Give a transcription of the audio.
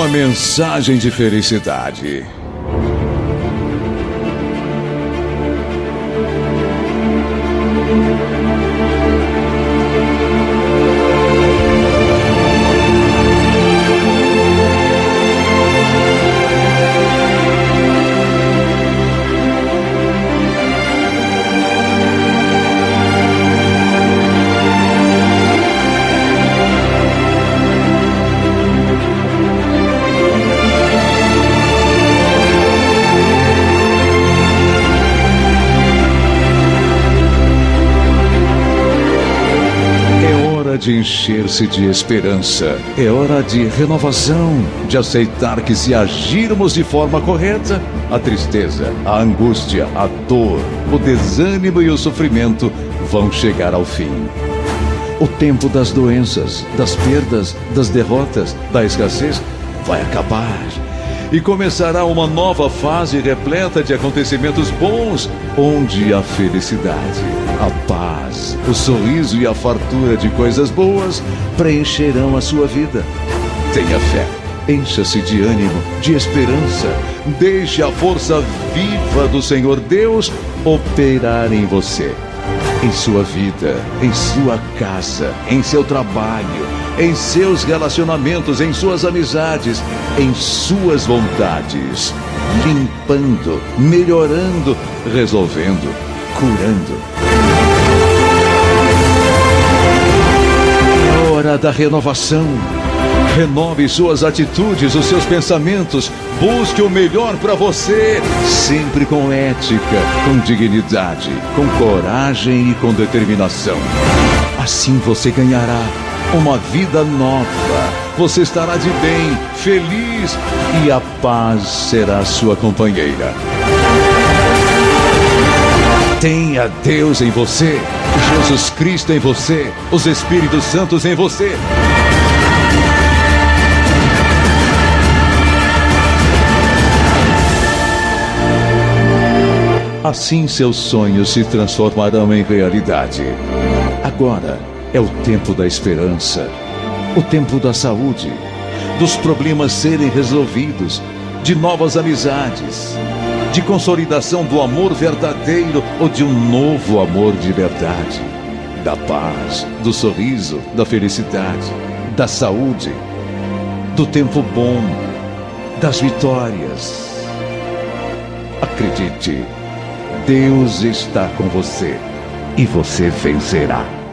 uma mensagem de felicidade. De encher-se de esperança. É hora de renovação, de aceitar que se agirmos de forma correta, a tristeza, a angústia, a dor, o desânimo e o sofrimento vão chegar ao fim. O tempo das doenças, das perdas, das derrotas, da escassez vai acabar e começará uma nova fase repleta de acontecimentos bons, onde a felicidade, a paz, o sorriso e a fartura de coisas boas preencherão a sua vida. Tenha fé, encha-se de ânimo, de esperança, deixe a força viva do Senhor Deus operar em você, em sua vida, em sua casa, em seu trabalho em seus relacionamentos, em suas amizades, em suas vontades, limpando, melhorando, resolvendo, curando. É hora da renovação. Renove suas atitudes, os seus pensamentos. Busque o melhor para você, sempre com ética, com dignidade, com coragem e com determinação. Assim você ganhará uma vida nova. Você estará de bem, feliz e a paz será sua companheira. Tenha Deus em você, Jesus Cristo em você, os Espíritos Santos em você. Assim seus sonhos se transformarão em realidade. Agora, é o tempo da esperança, o tempo da saúde, dos problemas serem resolvidos, de novas amizades, de consolidação do amor verdadeiro ou de um novo amor de verdade, da paz, do sorriso, da felicidade, da saúde, do tempo bom, das vitórias. Acredite, Deus está com você e você vencerá.